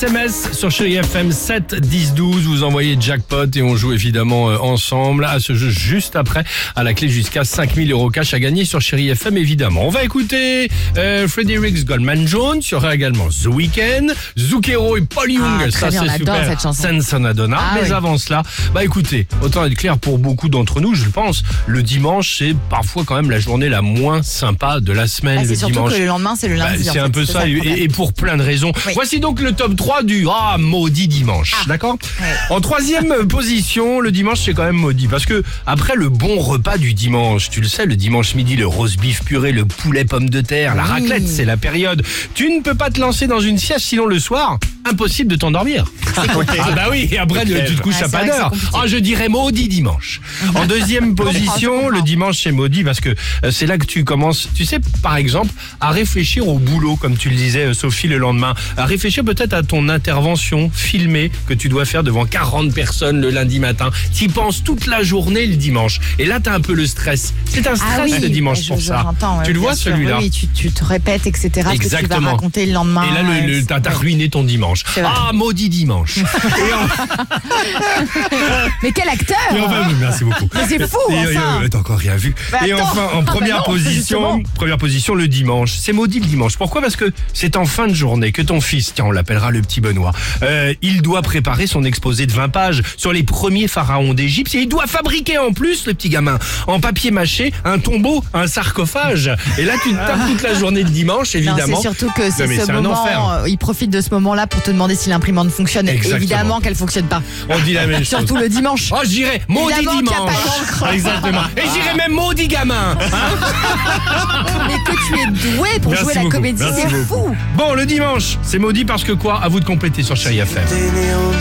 SMS sur Chéri FM 7 10 12. Vous envoyez jackpot et on joue évidemment euh, ensemble à ce jeu juste après. À la clé jusqu'à 5000 euros cash à gagner sur Chéri FM évidemment. On va écouter euh, Fredericks Goldman Jones. Il y aura également The Weeknd, Zucchero et Paul Young. Ah, Ça c'est super. cette chanson. Ah Mais oui. avant cela, bah écoutez, autant être clair pour beaucoup d'entre nous, je pense, le dimanche c'est parfois quand même la journée la moins sympa de la semaine. Ah, le c'est surtout dimanche. que le lendemain, c'est le Bah, lundi. c'est fait, un peu ça, et, pour plein de raisons. Oui. Voici donc le top 3 du Ah, maudit dimanche. D'accord Ouais. En troisième position, le dimanche, c'est quand même maudit. Parce que après le bon repas du dimanche, tu le sais, le dimanche midi, le roast beef puré, le poulet pomme de terre, la Oui. raclette, c'est la période. Tu ne peux pas te lancer dans une sieste, sinon le soir, impossible de t'endormir. ah bah oui, et après tu te couches Ouais, à pas d'heure. Ah, je dirais maudit dimanche. En deuxième position, le dimanche c'est maudit parce que euh, c'est là que tu commences, tu sais, par exemple, à réfléchir au boulot, comme tu le disais, euh, Sophie, le lendemain. À réfléchir peut-être à ton intervention filmée que tu dois faire devant 40 personnes le lundi matin. Tu y penses toute la journée le dimanche. Et là, tu as un peu le stress. C'est un stress Ah oui, le dimanche je- pour je- ça. tu le vois celui-là Oui, tu, tu te répètes, etc. Ce que tu vas Exactement. raconter le lendemain. Et là, le, ouais, le- t'as ruiné ton dimanche. Ah, maudit dimanche. Et en- Mais quel acteur Et enfin, merci beaucoup. Mais c'est fou, Et, enfin. euh, T'as encore rien vu. Bah et attends. enfin, en Ah bah première non, position, justement. première position, le dimanche. C'est maudit le dimanche. Pourquoi? Parce que c'est en fin de journée que ton fils, tiens, on l'appellera le petit Benoît, euh, il doit préparer son exposé de 20 pages sur les premiers pharaons d'Égypte et il doit fabriquer en plus, le petit gamin, en papier mâché, un tombeau, un sarcophage. Et là, tu te tapes toute la journée de dimanche, Non, évidemment. c'est surtout que c'est mais ce c'est un moment, enfer. euh, il profite de ce moment-là pour te demander si l'imprimante fonctionne. Exactement. Évidemment qu'elle fonctionne pas. On dit la même chose. Surtout le dimanche. Oh, je dirais maudit Évidemment qu'il y a dimanche. pas d'encre. Exactement. Et j'irais même maudit gamin. Mais que tu es doué pour Merci jouer la beaucoup. comédie, Merci c'est beaucoup. fou. Bon, le dimanche, c'est maudit parce que quoi? À vous de compléter sur Chéri FM. T'es né en 17